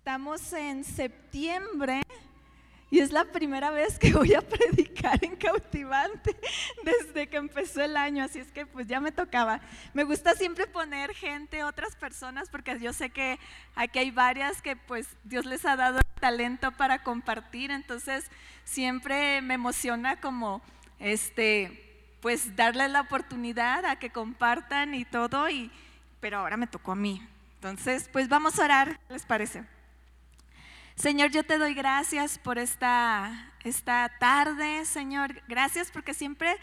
Estamos en septiembre y es la primera vez que voy a predicar en cautivante desde que empezó el año, así es que pues ya me tocaba. Me gusta siempre poner gente, otras personas, porque yo sé que aquí hay varias que pues Dios les ha dado talento para compartir, entonces siempre me emociona como este pues darles la oportunidad a que compartan y todo y pero ahora me tocó a mí. Entonces, pues vamos a orar, ¿les parece? Señor, yo te doy gracias por esta, esta tarde, Señor. Gracias porque siempre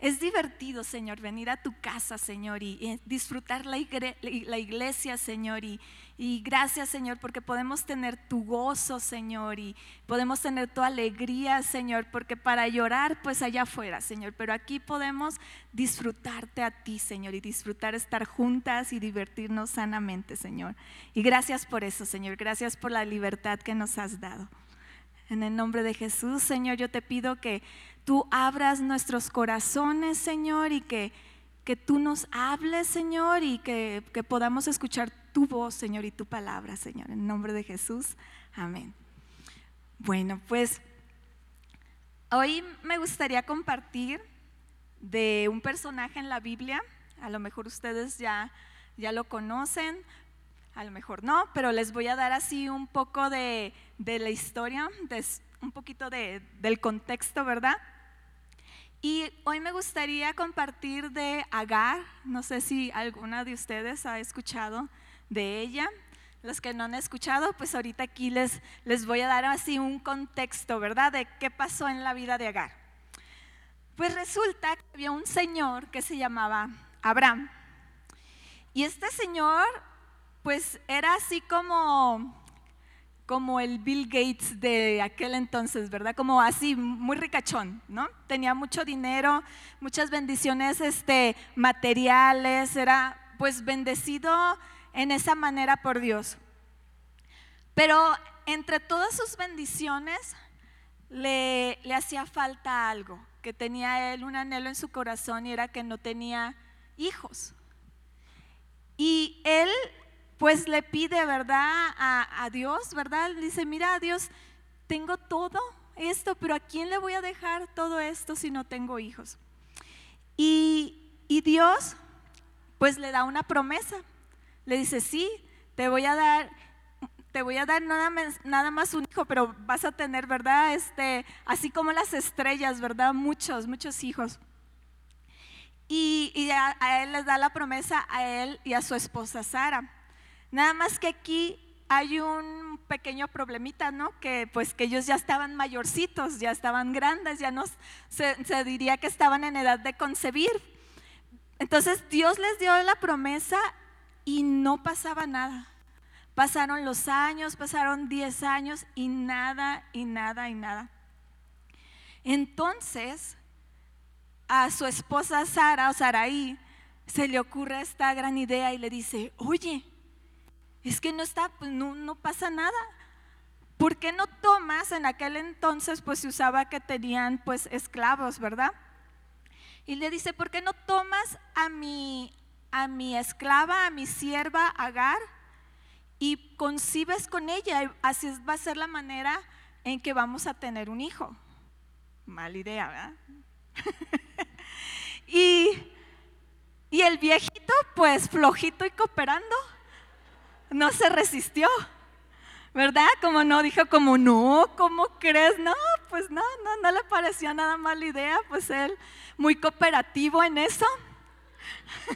es divertido, Señor, venir a tu casa, Señor, y, disfrutar la, iglesia, Señor. Y, y, gracias, Señor, porque podemos tener tu gozo, Señor, y podemos tener tu alegría, Señor, porque para llorar, pues allá afuera, Señor, pero aquí podemos disfrutarte a ti, Señor, y disfrutar estar juntas y divertirnos sanamente, Señor. Y gracias por eso, Señor, gracias por la libertad que nos has dado. En el nombre de Jesús, Señor, yo te pido que tú abras nuestros corazones, Señor, y que, que tú nos hables, Señor, y que, que podamos escuchar tu voz, Señor, y tu palabra, Señor. En nombre de Jesús, amén. Bueno, pues hoy me gustaría compartir de un personaje en la Biblia. A lo mejor ustedes ya, ya lo conocen, a lo mejor no, pero les voy a dar así un poco de, de la historia, un poquito de, del contexto, ¿verdad? Y hoy me gustaría compartir de Agar, no sé si alguna de ustedes ha escuchado de ella. Los que no han escuchado, pues ahorita aquí les, les voy a dar así un contexto, ¿verdad? De qué pasó en la vida de Agar. Pues resulta que había un señor que se llamaba Abraham. Y este señor, pues era así como como el Bill Gates de aquel entonces, ¿verdad? Como así, muy ricachón, ¿no? Tenía mucho dinero, muchas bendiciones este, materiales, era pues bendecido en esa manera por Dios. Pero entre todas sus bendiciones le, le hacía falta algo, que tenía él un anhelo en su corazón y era que no tenía hijos. Y él pues le pide, ¿verdad? A, Dios, ¿verdad? Le dice, mira, Dios, tengo todo esto, pero ¿a quién le voy a dejar todo esto si no tengo hijos? Y, Dios, pues le da una promesa. Le dice, sí, te voy a dar, te voy a dar nada más, nada más un hijo, pero vas a tener, ¿verdad? Este, así como las estrellas, ¿verdad? Muchos, muchos hijos. Y, a, a, él les da la promesa a él y a su esposa Sara. Nada más que aquí hay un pequeño problemita, ¿no? Que pues que ellos ya estaban mayorcitos, ya estaban grandes, ya no se diría que estaban en edad de concebir. Entonces Dios les dio la promesa y no pasaba nada. Pasaron los años, pasaron 10 años y nada, y nada, y nada. Entonces, a su esposa Sara o Saraí se le ocurre esta gran idea y le dice, oye, es que no está, pues no, pasa nada. ¿Por qué no tomas? En aquel entonces pues se usaba que tenían pues esclavos, ¿verdad? Y le dice, ¿por qué no tomas a mi, a mi esclava, a mi sierva Agar y concibes con ella? Así va a ser la manera en que vamos a tener un hijo. Mala idea, ¿verdad? y, y el viejito pues flojito y cooperando no se resistió, ¿verdad? Como no, dijo como, no, ¿cómo crees? No, pues no, no, no le pareció nada mala idea, pues él muy cooperativo en eso.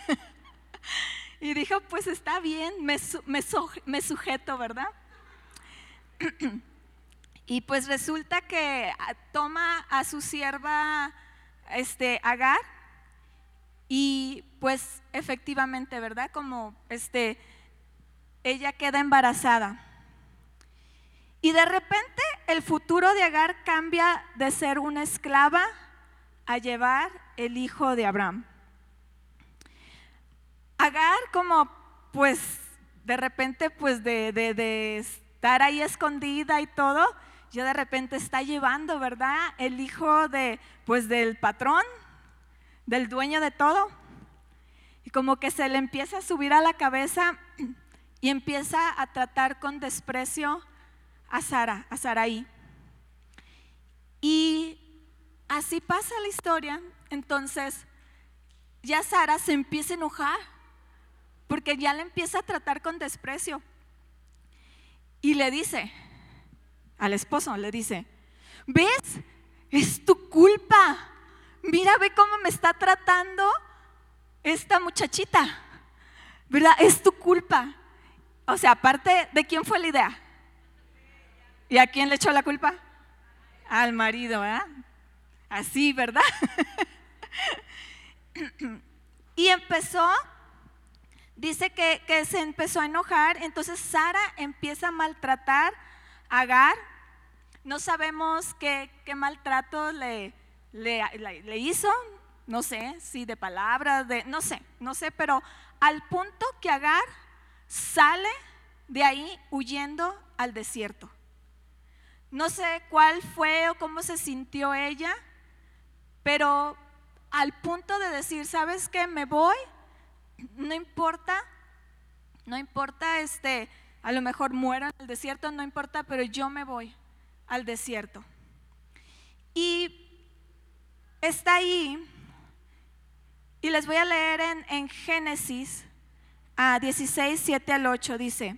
y dijo, pues está bien, me, me sujeto, ¿verdad? y pues resulta que toma a su sierva este, Agar y pues efectivamente, ¿verdad? Como este ella queda embarazada. Y de repente el futuro de Agar cambia de ser una esclava a llevar el hijo de Abraham. Agar como pues de repente pues de, de, estar ahí escondida y todo, ya de repente está llevando, ¿verdad? El hijo de pues del patrón, del dueño de todo. Y como que se le empieza a subir a la cabeza y empieza a tratar con desprecio a Sara, a Saraí. Y así pasa la historia. Entonces, ya Sara se empieza a enojar porque ya le empieza a tratar con desprecio. Y le dice al esposo, le dice, ¿ves? Es tu culpa. Mira, ve cómo me está tratando esta muchachita. ¿Verdad? Es tu culpa. O sea, aparte de quién fue la idea. ¿Y a quién le echó la culpa? Al marido, ¿verdad? Así, ¿verdad? y empezó, dice que, se empezó a enojar, entonces Sara empieza a maltratar a Agar. No sabemos qué, maltrato le, le, hizo, no sé, si de palabras, de, no sé, no sé, pero al punto que Agar sale de ahí huyendo al desierto. No sé cuál fue o cómo se sintió ella, pero al punto de decir, ¿sabes qué? Me voy, no importa, no importa, este, a lo mejor muera en el desierto, no importa, pero yo me voy al desierto. Y está ahí, y les voy a leer en, en Génesis a 16, 7 al 8, dice,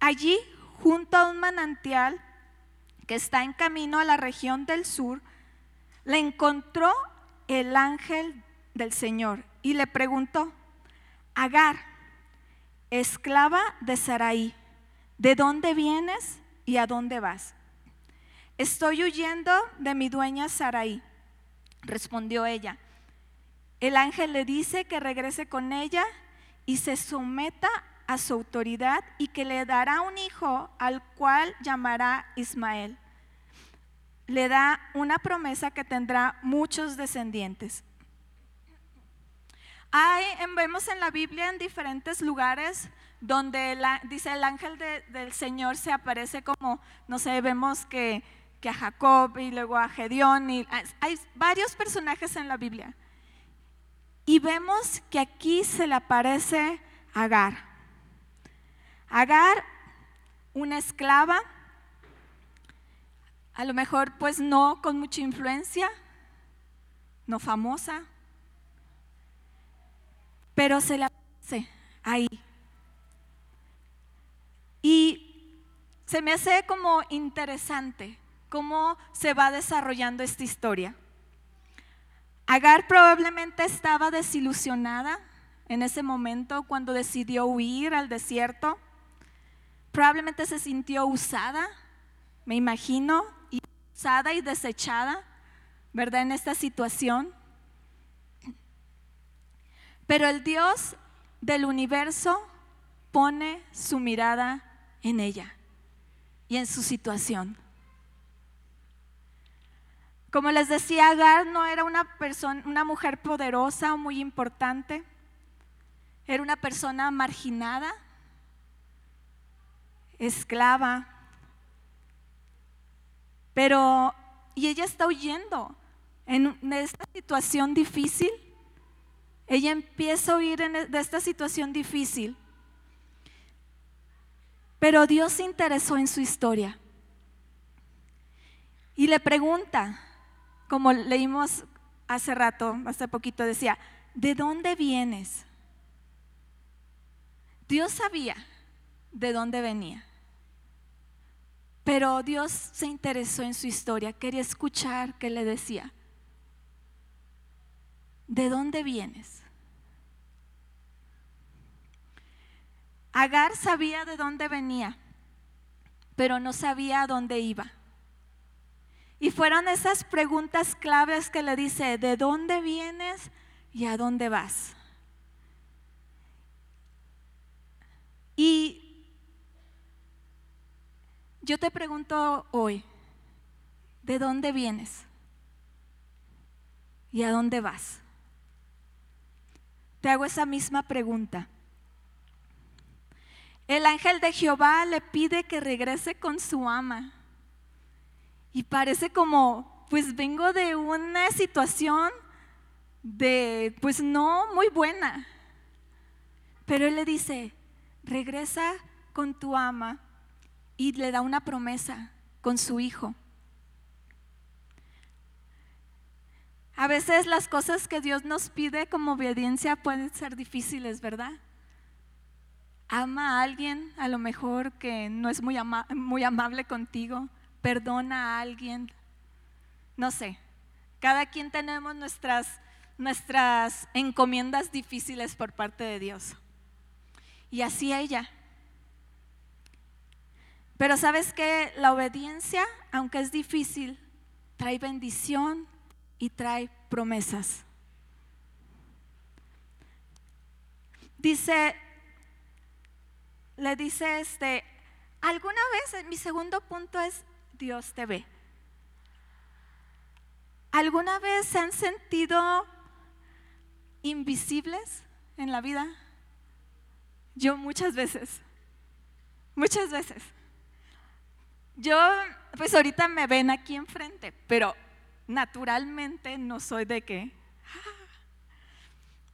allí junto a un manantial que está en camino a la región del sur, le encontró el ángel del Señor y le preguntó, Agar, esclava de Saraí, ¿de dónde vienes y a dónde vas? Estoy huyendo de mi dueña Saraí, respondió ella. El ángel le dice que regrese con ella y se someta a su autoridad y que le dará un hijo al cual llamará Ismael le da una promesa que tendrá muchos descendientes. Hay, vemos en la Biblia en diferentes lugares donde dice el ángel del Señor se aparece como, no sé, vemos que, que a Jacob y luego a Gedeón, y hay varios personajes en la Biblia. Y vemos que aquí se le aparece Agar. Agar, una esclava, a lo mejor pues no con mucha influencia, no famosa, pero se la hace ahí. Y se me hace como interesante cómo se va desarrollando esta historia. Agar probablemente estaba desilusionada en ese momento cuando decidió huir al desierto. Probablemente se sintió usada, me imagino, usada y desechada, ¿verdad? En esta situación. Pero el Dios del universo pone su mirada en ella y en su situación. Como les decía, Agar no era una persona, una mujer poderosa o muy importante. Era una persona marginada, esclava, pero, y ella está huyendo en, esta situación difícil. Ella empieza a huir e, de esta situación difícil. Pero Dios se interesó en su historia. Y le pregunta, como leímos hace rato, hace poquito, decía, ¿de dónde vienes? Dios sabía de dónde venía. Pero Dios se interesó en su historia, quería escuchar qué le decía. ¿De dónde vienes? Agar sabía de dónde venía, pero no sabía a dónde iba. Y fueron esas preguntas claves que le dice, ¿de dónde vienes y a dónde vas? Y yo te pregunto hoy, ¿de dónde vienes? ¿Y a dónde vas? Te hago esa misma pregunta. El ángel de Jehová le pide que regrese con su ama. Y parece como, pues vengo de una situación de, pues no muy buena. Pero él le dice, regresa con tu ama y le da una promesa con su hijo. A veces las cosas que Dios nos pide como obediencia pueden ser difíciles, ¿verdad? Ama a alguien a lo mejor que no es muy, muy amable contigo, perdona a alguien, no sé, cada quien tenemos nuestras, nuestras encomiendas difíciles por parte de Dios. Y así ella. Pero sabes que la obediencia, aunque es difícil, trae bendición y trae promesas. Dice, le dice este, alguna vez, mi segundo punto es, Dios te ve. ¿Alguna vez se han sentido invisibles en la vida? Yo muchas veces, muchas veces. Yo, pues ahorita me ven aquí enfrente, pero naturalmente no soy de qué.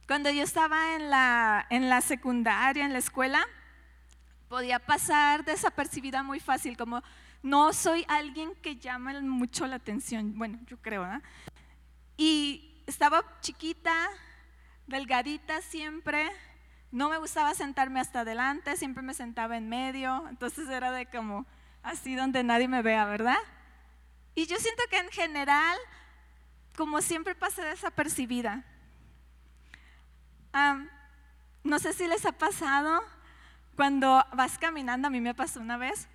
Cuando yo estaba en la, en la secundaria, en la escuela, podía pasar desapercibida muy fácil, como no soy alguien que llama mucho la atención, bueno, yo creo, ¿no? Y estaba chiquita, delgadita siempre, no me gustaba sentarme hasta adelante, siempre me sentaba en medio, entonces era de como así donde nadie me vea, ¿verdad? Y yo siento que en general, como siempre pasé desapercibida. no sé si les ha pasado cuando vas caminando, a mí me pasó una vez,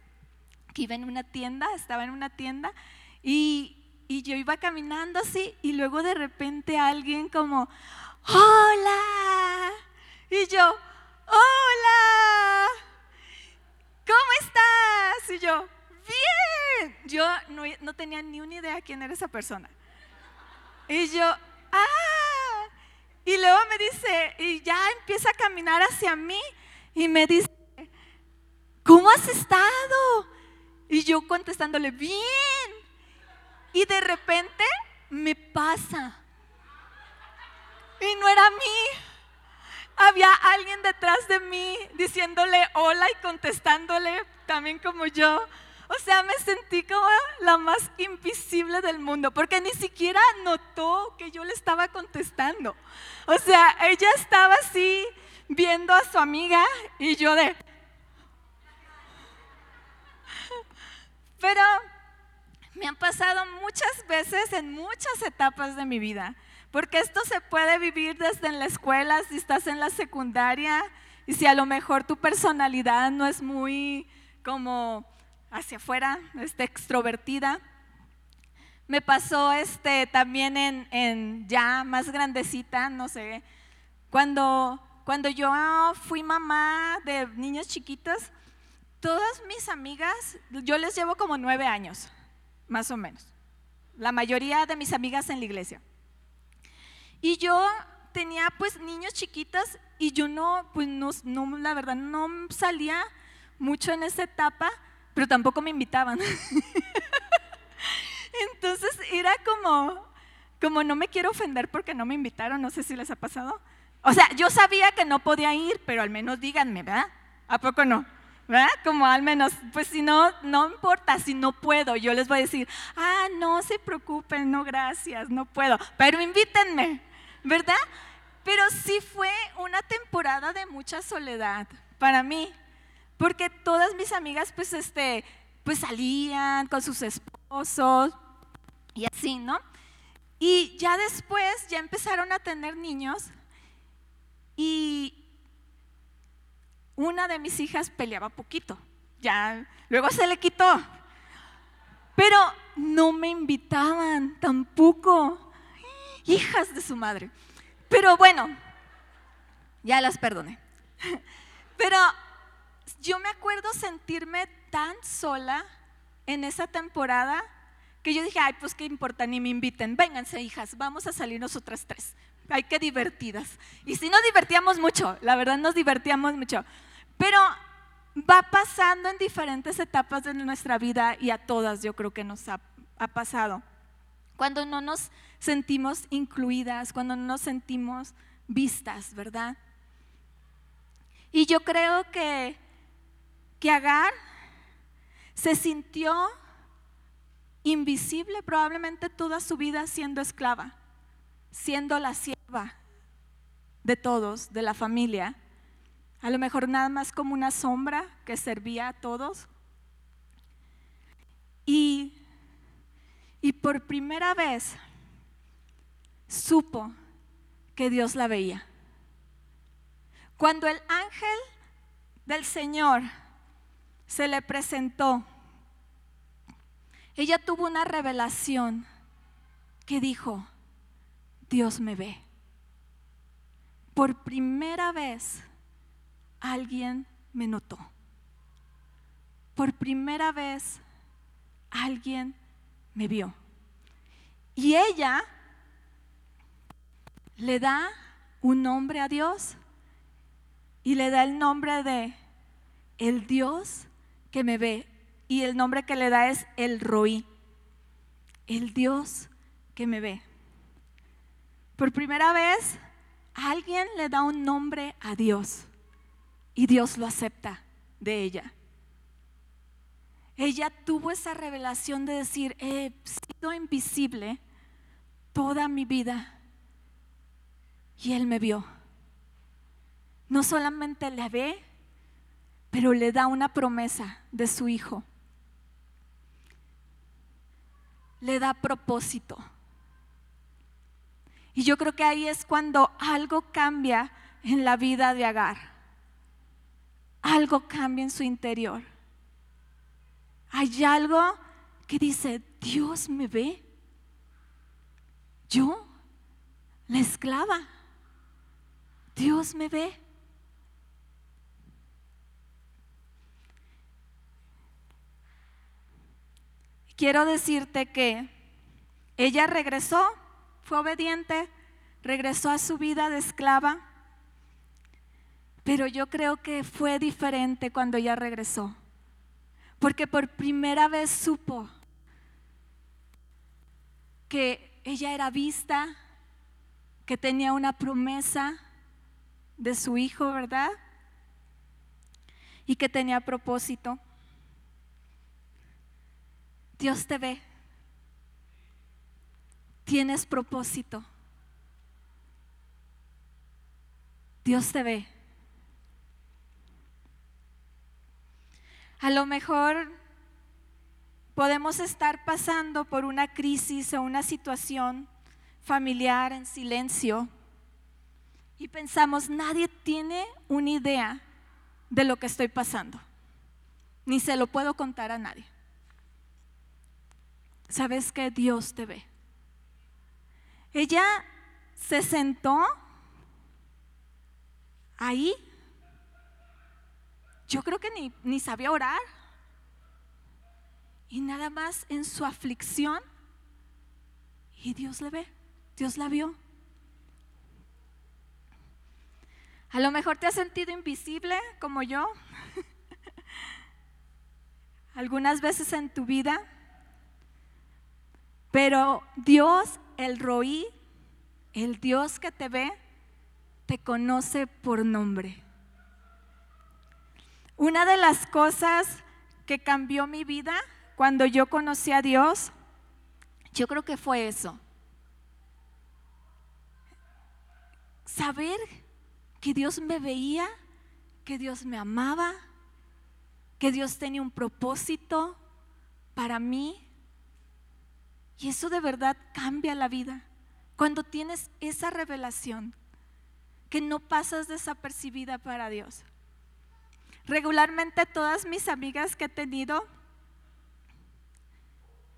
que iba en una tienda, estaba en una tienda y, y yo iba caminando así y luego de repente alguien como, hola. Y yo, hola, ¿cómo estás? Y yo, bien. Yo no, no tenía ni una idea quién era esa persona. Y yo, ah. Y luego me dice, y ya empieza a caminar hacia mí y me dice, ¿cómo has estado? Y yo contestándole, bien. Y de repente me pasa. Y no era mí. Había alguien detrás de mí diciéndole hola y contestándole también como yo. O sea, me sentí como la más invisible del mundo, porque ni siquiera notó que yo le estaba contestando. O sea, ella estaba así viendo a su amiga y yo de, Pero me han pasado muchas veces en muchas etapas de mi vida, porque esto se puede vivir desde en la escuela, si estás en la secundaria, y si a lo mejor tu personalidad no es muy como hacia afuera, este, extrovertida. Me pasó este, también en, en ya más grandecita, no sé, cuando, cuando yo fui mamá de niños chiquitos, todas mis amigas, yo les llevo como nueve años, más o menos. La mayoría de mis amigas en la iglesia. Y yo tenía pues niños chiquitos y yo no, pues no, no, la verdad no salía mucho en esa etapa, pero tampoco me invitaban. Entonces era como, como no me quiero ofender porque no me invitaron, no sé si les ha pasado. O sea, yo sabía que no podía ir, pero al menos díganme, ¿verdad? ¿A poco no? ¿verdad? Como al menos, pues si no, no importa, si no puedo, yo les voy a decir, ah, no se preocupen, no gracias, no puedo, pero invítenme, ¿verdad? Pero sí fue una temporada de mucha soledad para mí, porque todas mis amigas pues este, pues salían con sus esposos y así, ¿no? Y ya después ya empezaron a tener niños y una de mis hijas peleaba poquito, ya luego se le quitó, pero no me invitaban tampoco, hijas de su madre. Pero bueno, ya las perdoné. Pero yo me acuerdo sentirme tan sola en esa temporada que yo dije, ay, pues qué importa, ni me inviten, vénganse hijas, vamos a salir nosotras tres. Ay, qué divertidas. Y si nos divertíamos mucho, la verdad nos divertíamos mucho. Pero va pasando en diferentes etapas de nuestra vida y a todas yo creo que nos ha, pasado. Cuando no nos sentimos incluidas, cuando no nos sentimos vistas, ¿verdad? Y yo creo que, Agar se sintió invisible probablemente toda su vida siendo esclava, siendo la sierva de todos, de la familia. A lo mejor nada más como una sombra que servía a todos. Y, y por primera vez supo que Dios la veía. Cuando el ángel del Señor se le presentó, ella tuvo una revelación que dijo, Dios me ve. Por primera vez alguien me notó. Por primera vez alguien me vio. Y ella le da un nombre a Dios y le da el nombre de el Dios que me ve. Y el nombre que le da es el Roí, el Dios que me ve. Por primera vez, alguien le da un nombre a Dios y Dios lo acepta de ella. Ella tuvo esa revelación de decir, he sido invisible toda mi vida y Él me vio. No solamente le ve, pero le da una promesa de su hijo. Le da propósito. Y yo creo que ahí es cuando algo cambia en la vida de Agar. Algo cambia en su interior. Hay algo que dice, Dios me ve. Yo, la esclava. Dios me ve. Quiero decirte que ella regresó, fue obediente, regresó a su vida de esclava, pero yo creo que fue diferente cuando ella regresó, porque por primera vez supo que ella era vista, que tenía una promesa de su hijo, ¿verdad? Y que tenía propósito. Dios te ve. Tienes propósito. Dios te ve. A lo mejor podemos estar pasando por una crisis o una situación familiar en silencio y pensamos, nadie tiene una idea de lo que estoy pasando, ni se lo puedo contar a nadie sabes que Dios te ve. Ella se sentó ahí. Yo creo que ni, ni sabía orar. Y nada más en su aflicción. Y Dios le ve, Dios la vio. A lo mejor te has sentido invisible como yo. Algunas veces en tu vida pero Dios, el Roí, el Dios que te ve, te conoce por nombre. Una de las cosas que cambió mi vida cuando yo conocí a Dios, yo creo que fue eso. Saber que Dios me veía, que Dios me amaba, que Dios tenía un propósito para mí y eso de verdad cambia la vida. Cuando tienes esa revelación que no pasas desapercibida para Dios. Regularmente todas mis amigas que he tenido,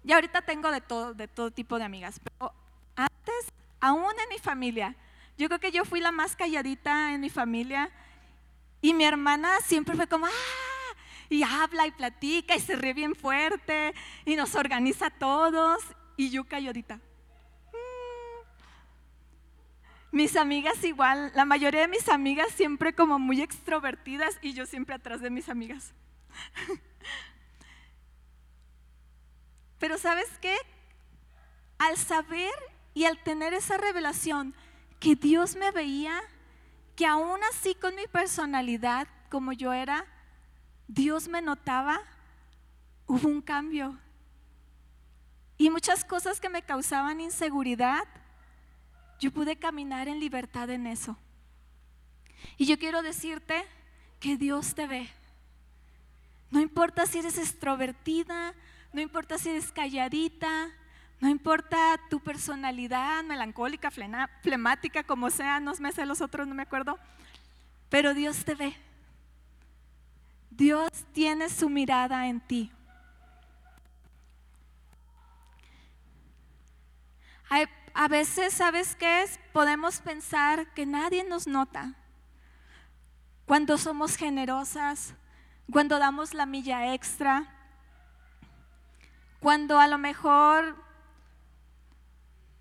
y ahorita tengo de todo, de todo tipo de amigas, pero antes, aún en mi familia, yo creo que yo fui la más calladita en mi familia y mi hermana siempre fue como, ¡ah! Y habla y platica y se ríe bien fuerte y nos organiza a todos y yo calladita. Mm. Mis amigas igual, la mayoría de mis amigas siempre como muy extrovertidas y yo siempre atrás de mis amigas. Pero sabes qué? Al saber y al tener esa revelación que Dios me veía, que aún así con mi personalidad, como yo era, Dios me notaba, hubo un cambio. Y muchas cosas que me causaban inseguridad, yo pude caminar en libertad en eso. Y yo quiero decirte que Dios te ve. No importa si eres extrovertida, no importa si eres calladita, no importa tu personalidad melancólica, flemática, como sea, no me sé los otros, no me acuerdo, pero Dios te ve. Dios tiene su mirada en ti. A veces, ¿sabes qué es? Podemos pensar que nadie nos nota. Cuando somos generosas, cuando damos la milla extra, cuando a lo mejor,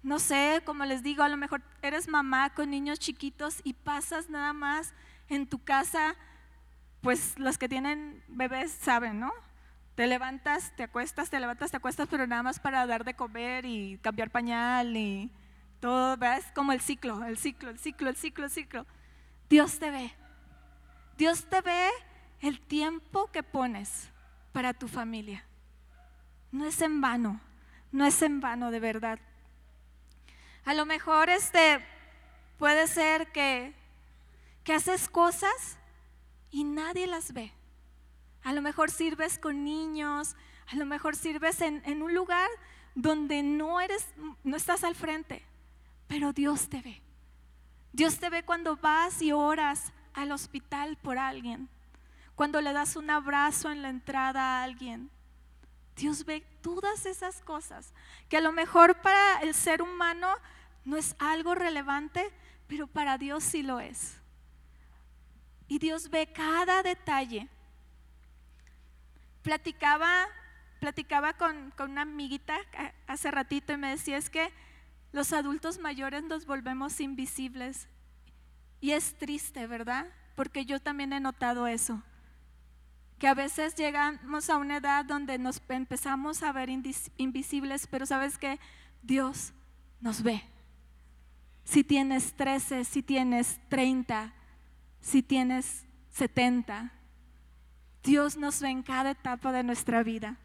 no sé, como les digo, a lo mejor eres mamá con niños chiquitos y pasas nada más en tu casa, pues los que tienen bebés saben, ¿no? Te levantas, te acuestas, te levantas, te acuestas, pero nada más para dar de comer y cambiar pañal y todo, ¿ves? Como el ciclo, el ciclo, el ciclo, el ciclo, el ciclo. Dios te ve. Dios te ve el tiempo que pones para tu familia. No es en vano, no es en vano de verdad. A lo mejor este puede ser que, que haces cosas y nadie las ve. A lo mejor sirves con niños, a lo mejor sirves en, un lugar donde no eres, no estás al frente, pero Dios te ve. Dios te ve cuando vas y oras al hospital por alguien cuando le das un abrazo en la entrada a alguien. Dios ve todas esas cosas que a lo mejor para el ser humano no es algo relevante, pero para Dios sí lo es. Y Dios ve cada detalle. Platicaba, platicaba con, con una amiguita hace ratito y me decía es que los adultos mayores nos volvemos invisibles. Y es triste, ¿verdad? Porque yo también he notado eso que a veces llegamos a una edad donde nos empezamos a ver invisibles, pero sabes que Dios nos ve. Si tienes 13, si tienes 30, si tienes 70, Dios nos ve en cada etapa de nuestra vida.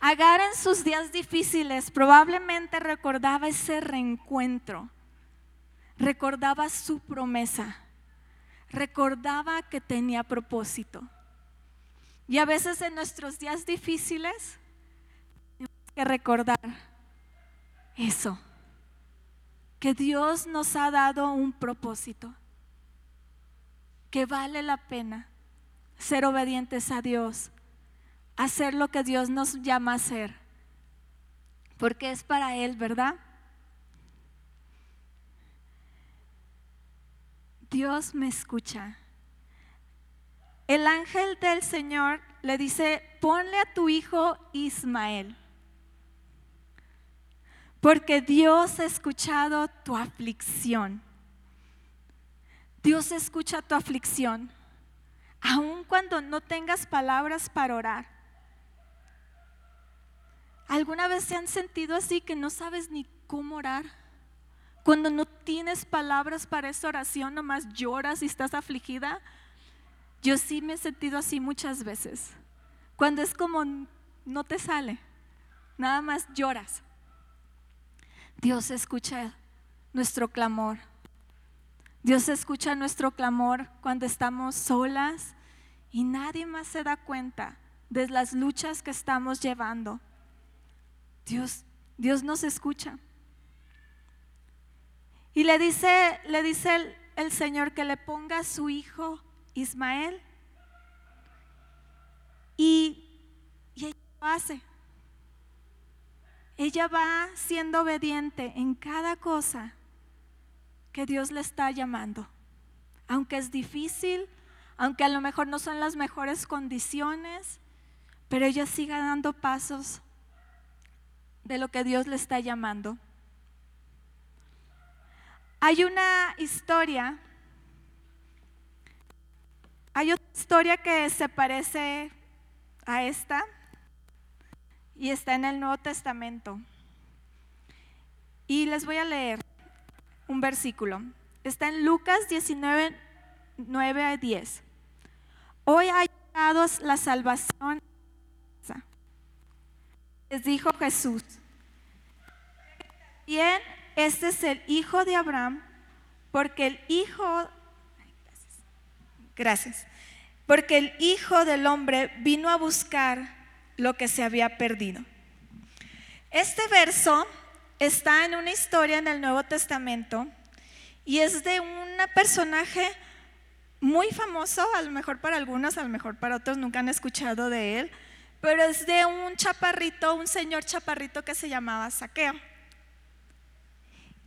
Agar en sus días difíciles probablemente recordaba ese reencuentro, recordaba su promesa recordaba que tenía propósito. Y a veces en nuestros días difíciles tenemos que recordar eso, que Dios nos ha dado un propósito, que vale la pena ser obedientes a Dios, hacer lo que Dios nos llama a hacer, porque es para Él, ¿verdad? Dios me escucha. El ángel del Señor le dice, ponle a tu hijo Ismael, porque Dios ha escuchado tu aflicción. Dios escucha tu aflicción, aun cuando no tengas palabras para orar. ¿Alguna vez se han sentido así que no sabes ni cómo orar? Cuando no tienes palabras para esa oración, nomás lloras y estás afligida. Yo sí me he sentido así muchas veces. Cuando es como no te sale, nada más lloras. Dios escucha nuestro clamor. Dios escucha nuestro clamor cuando estamos solas y nadie más se da cuenta de las luchas que estamos llevando. Dios, Dios nos escucha. Y le dice, le dice el, Señor que le ponga a su hijo Ismael. Y, y ella lo hace. Ella va siendo obediente en cada cosa que Dios le está llamando. Aunque es difícil, aunque a lo mejor no son las mejores condiciones, pero ella sigue dando pasos de lo que Dios le está llamando. Hay una historia, hay otra historia que se parece a esta y está en el Nuevo Testamento. Y les voy a leer. Un versículo. Está en Lucas 19, 9 a 10. Hoy ha llegado la salvación. Les dijo Jesús. Bien, este es el hijo de Abraham, porque el hijo, gracias, porque el hijo del hombre vino a buscar lo que se había perdido. Este verso está en una historia en el Nuevo Testamento y es de un personaje muy famoso, a lo mejor para algunos, a lo mejor para otros nunca han escuchado de él, pero es de un chaparrito, un señor chaparrito que se llamaba Saqueo.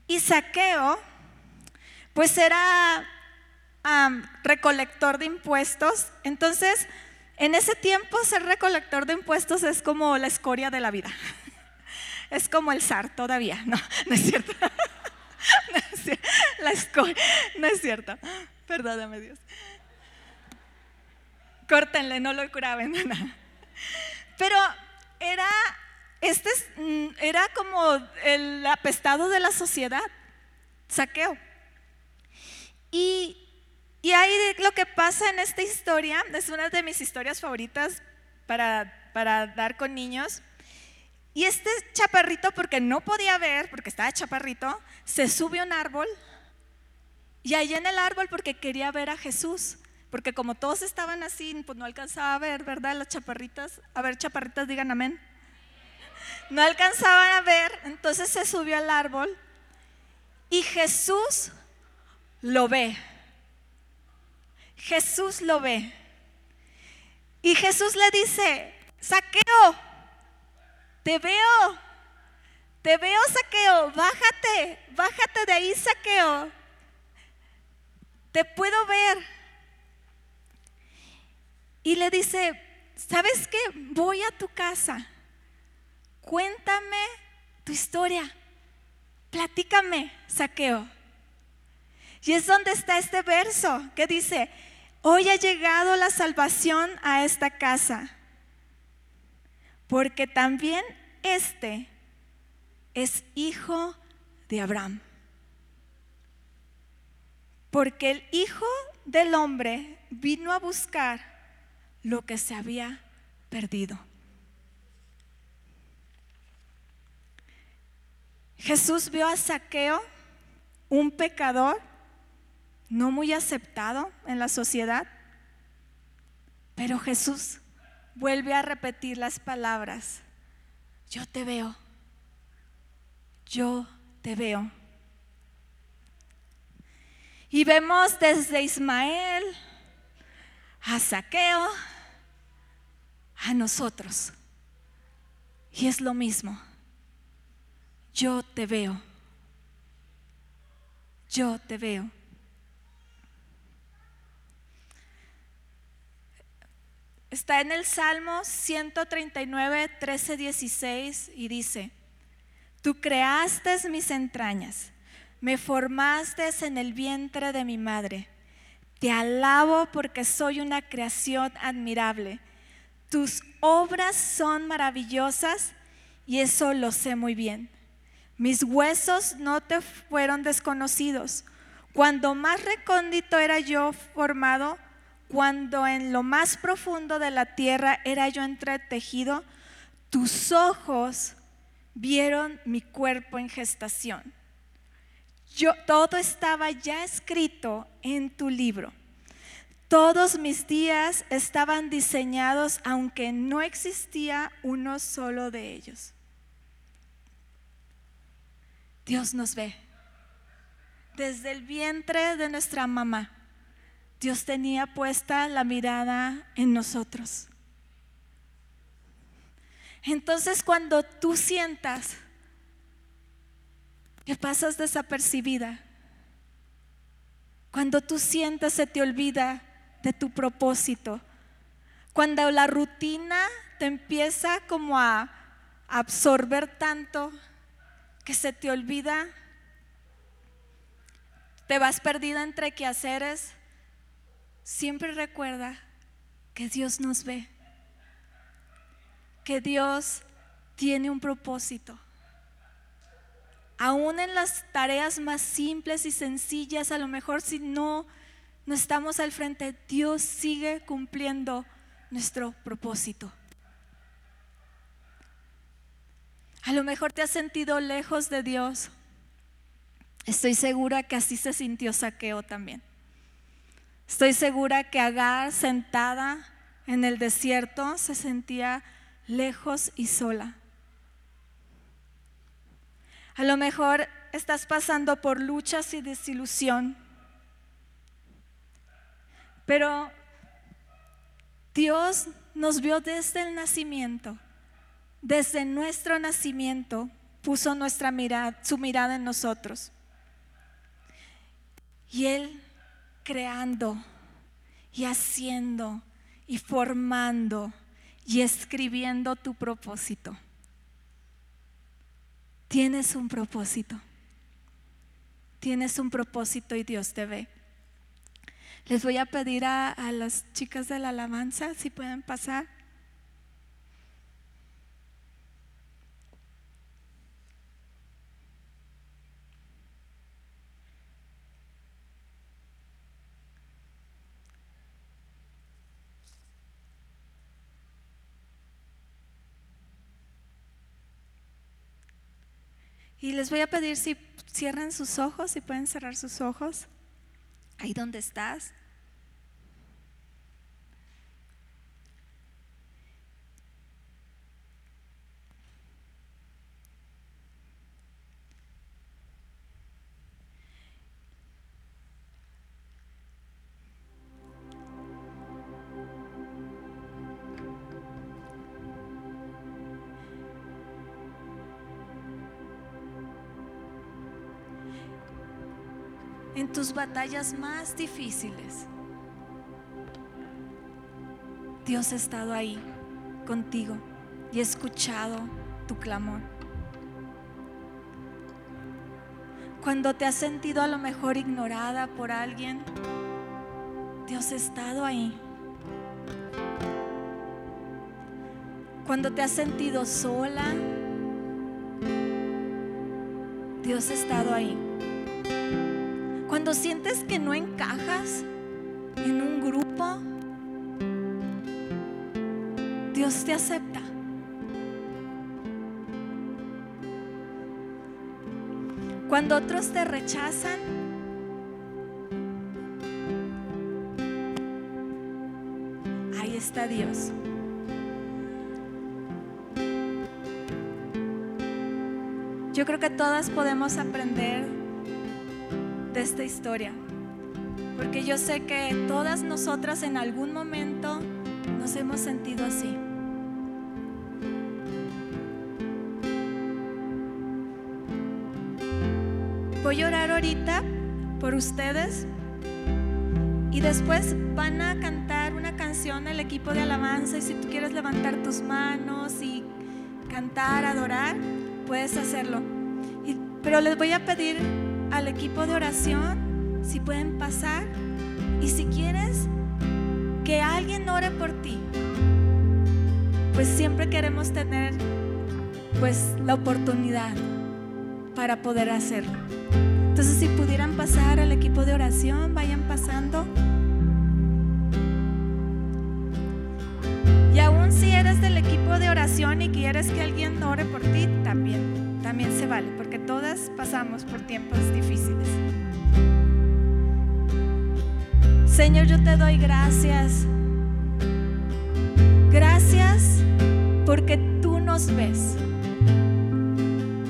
Y Saqueo, pues era recolector de impuestos, entonces en ese tiempo ser recolector de impuestos es como la escoria de la vida. Es como el zar todavía, no, no es cierto. No es cierto. La no es cierto. Perdóname Dios. Córtenle, no lo curaben. Pero era, este mm, era como el apestado de la sociedad, saqueo. Y, y ahí lo que pasa en esta historia, es una de mis historias favoritas para, para dar con niños. Y este chaparrito, porque no podía ver, porque estaba chaparrito, se sube a un árbol y allá en el árbol porque quería ver a Jesús, porque como todos estaban así, pues no alcanzaba a ver, ¿verdad? Las chaparritas. A ver, chaparritas, digan amén. No alcanzaban a ver, entonces se subió al árbol y Jesús lo ve. Jesús lo ve. Y Jesús le dice, saqueo, te veo, te veo, saqueo, bájate, bájate de ahí, saqueo te puedo ver. Y le dice, ¿sabes qué? Voy a tu casa. Cuéntame tu historia. Platícame, saqueo. Y es donde está este verso que dice, hoy ha llegado la salvación a esta casa, porque también este es hijo de Abraham porque el Hijo del Hombre vino a buscar lo que se había perdido. Jesús vio a Saqueo, un pecador, no muy aceptado en la sociedad, pero Jesús vuelve a repetir las palabras, yo te veo, yo te veo. Y vemos desde Ismael a Saqueo, a nosotros. Y es lo mismo. Yo te veo. Yo te veo. Está en el Salmo 139, 13, 16 y dice, tú creaste mis entrañas me formaste en el vientre de mi madre. Te alabo porque soy una creación admirable. Tus obras son maravillosas y eso lo sé muy bien. Mis huesos no te fueron desconocidos. Cuando más recóndito era yo formado, cuando en lo más profundo de la tierra era yo entretejido, tus ojos vieron mi cuerpo en gestación todo estaba ya escrito en tu libro. Todos mis días estaban diseñados aunque no existía uno solo de ellos. Dios nos ve. Desde el vientre de nuestra mamá, Dios tenía puesta la mirada en nosotros. Entonces cuando tú sientas que pasas desapercibida. Cuando tú sientes se te olvida de tu propósito. Cuando la rutina te empieza como a absorber tanto que se te olvida, te vas perdida entre quehaceres, siempre recuerda que Dios nos ve, que Dios tiene un propósito Aún en las tareas más simples y sencillas, a lo mejor si no, no estamos al frente, Dios sigue cumpliendo nuestro propósito. A lo mejor te has sentido lejos de Dios. Estoy segura que así se sintió Saqueo también. Estoy segura que Agar sentada en el desierto se sentía lejos y sola. A lo mejor estás pasando por luchas y desilusión, pero Dios nos vio desde el nacimiento desde nuestro nacimiento puso nuestra mirada, su mirada en nosotros. Y Él creando y haciendo y formando y escribiendo tu propósito. Tienes un propósito. Tienes un propósito y Dios te ve. Les voy a pedir a, las chicas de la alabanza si pueden pasar. Y les voy a pedir si cierran sus ojos, si pueden cerrar sus ojos, ahí donde estás. Batallas más difíciles. Dios ha estado ahí contigo y ha escuchado tu clamor. Cuando te has sentido a lo mejor ignorada por alguien, Dios ha estado ahí. Cuando te has sentido sola, Dios ha estado ahí. Sientes que no encajas en un grupo, Dios te acepta. Cuando otros te rechazan, ahí está Dios. Yo creo que todas podemos aprender de esta historia. Porque yo sé que todas nosotras en algún momento nos hemos sentido así. Voy a orar ahorita por ustedes y después van a cantar una canción el equipo de alabanza y si tú quieres levantar tus manos y cantar, adorar, puedes hacerlo. pero les voy a pedir al equipo de oración, si pueden pasar. Y si quieres que alguien ore por ti, pues siempre queremos tener pues la oportunidad para poder hacerlo. Entonces si pudieran pasar al equipo de oración, vayan pasando. Y aún si eres del equipo de oración y quieres que alguien ore por ti, también también se vale, porque todas pasamos por tiempos difíciles. Señor, yo te doy gracias. Gracias porque tú nos ves.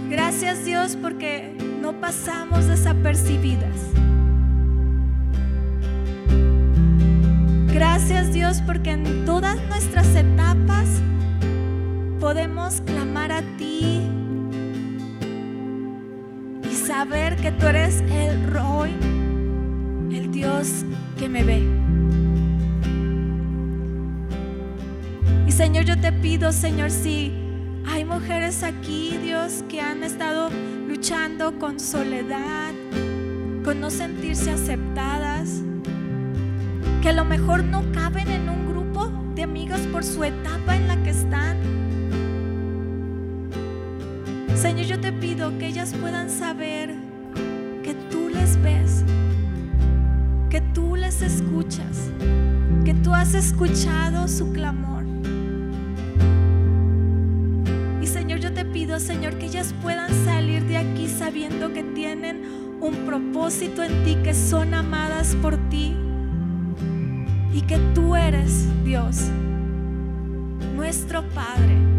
Gracias Dios porque no pasamos desapercibidas. Gracias Dios porque en todas nuestras etapas podemos clamar a ti saber que tú eres el Roy, el Dios que me ve. Y Señor, yo te pido, Señor, si hay mujeres aquí, Dios, que han estado luchando con soledad, con no sentirse aceptadas, que a lo mejor no caben en un grupo de amigos por su etapa en la que están Señor, yo te pido que ellas puedan saber que tú les ves, que tú les escuchas, que tú has escuchado su clamor. Y Señor, yo te pido, Señor, que ellas puedan salir de aquí sabiendo que tienen un propósito en ti, que son amadas por ti y que tú eres Dios, nuestro Padre.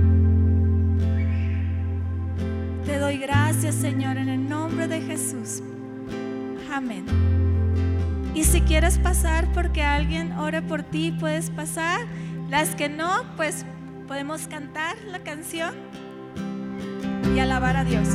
Gracias, Señor, en el nombre de Jesús. Amén. Y si quieres pasar porque alguien ore por ti, puedes pasar. Las que no, pues podemos cantar la canción y alabar a Dios.